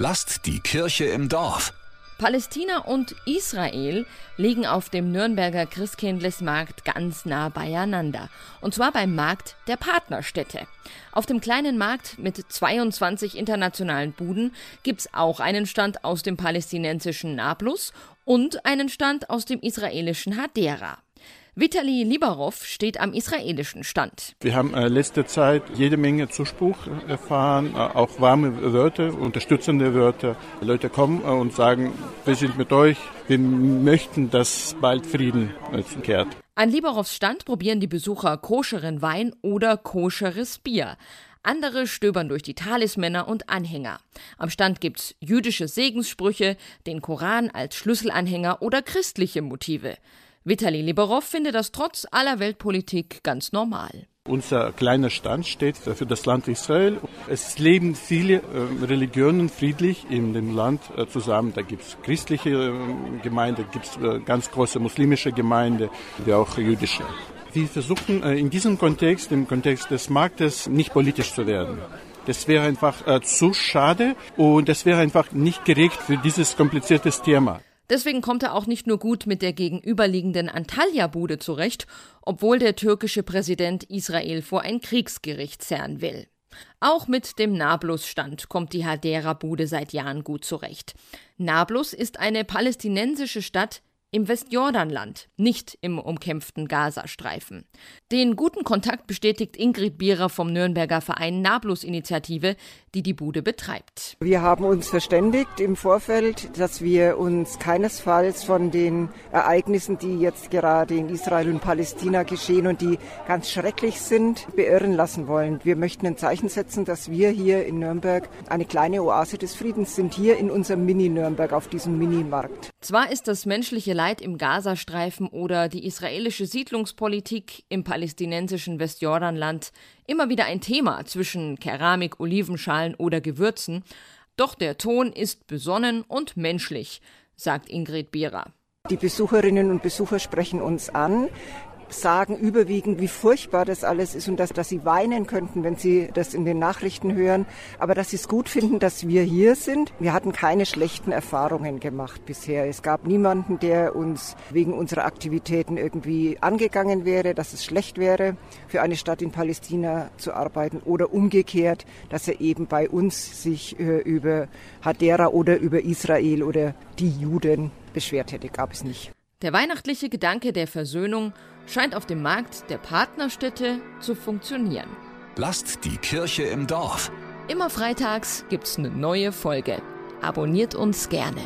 Lasst die Kirche im Dorf. Palästina und Israel liegen auf dem Nürnberger Christkindlesmarkt ganz nah beieinander. Und zwar beim Markt der Partnerstädte. Auf dem kleinen Markt mit 22 internationalen Buden gibt's auch einen Stand aus dem palästinensischen Nablus und einen Stand aus dem israelischen Hadera. Vitali Liberov steht am israelischen Stand. Wir haben äh, letzte Zeit jede Menge Zuspruch erfahren, äh, auch warme Wörter, unterstützende Wörter. Leute kommen äh, und sagen, wir sind mit euch, wir möchten, dass bald Frieden äh, kehrt. An Liberovs Stand probieren die Besucher koscheren Wein oder koscheres Bier. Andere stöbern durch die Talismänner und Anhänger. Am Stand gibt's jüdische Segenssprüche, den Koran als Schlüsselanhänger oder christliche Motive. Vitali Liberov findet das trotz aller Weltpolitik ganz normal. Unser kleiner Stand steht für das Land Israel. Es leben viele äh, Religionen friedlich in dem Land äh, zusammen. Da gibt es christliche äh, Gemeinde, gibt es äh, ganz große muslimische Gemeinde, wie auch jüdische. Wir versuchen äh, in diesem Kontext, im Kontext des Marktes, nicht politisch zu werden. Das wäre einfach zu schade und das wäre einfach nicht gerecht für dieses komplizierte Thema. Deswegen kommt er auch nicht nur gut mit der gegenüberliegenden Antalya-Bude zurecht, obwohl der türkische Präsident Israel vor ein Kriegsgericht zerren will. Auch mit dem Nablus-Stand kommt die Hadera-Bude seit Jahren gut zurecht. Nablus ist eine palästinensische Stadt im Westjordanland, nicht im umkämpften Gazastreifen. Den guten Kontakt bestätigt Ingrid Bierer vom Nürnberger Verein Nablus-Initiative, die die Bude betreibt. Wir haben uns verständigt im Vorfeld, dass wir uns keinesfalls von den Ereignissen, die jetzt gerade in Israel und Palästina geschehen und die ganz schrecklich sind, beirren lassen wollen. Wir möchten ein Zeichen setzen, dass wir hier in Nürnberg eine kleine Oase des Friedens sind, hier in unserem Mini-Nürnberg auf diesem Mini-Markt. Zwar ist das menschliche Leid im Gazastreifen oder die israelische Siedlungspolitik im palästinensischen Westjordanland immer wieder ein Thema zwischen Keramik, Olivenschalen oder Gewürzen, doch der Ton ist besonnen und menschlich, sagt Ingrid Bierer. Die Besucherinnen und Besucher sprechen uns an sagen überwiegend, wie furchtbar das alles ist und dass, dass sie weinen könnten, wenn sie das in den Nachrichten hören, aber dass sie es gut finden, dass wir hier sind. Wir hatten keine schlechten Erfahrungen gemacht bisher. Es gab niemanden, der uns wegen unserer Aktivitäten irgendwie angegangen wäre, dass es schlecht wäre, für eine Stadt in Palästina zu arbeiten oder umgekehrt, dass er eben bei uns sich äh, über Hadera oder über Israel oder die Juden beschwert hätte. Gab es nicht. Der weihnachtliche Gedanke der Versöhnung scheint auf dem Markt der Partnerstädte zu funktionieren. Lasst die Kirche im Dorf. Immer freitags gibt's eine neue Folge. Abonniert uns gerne.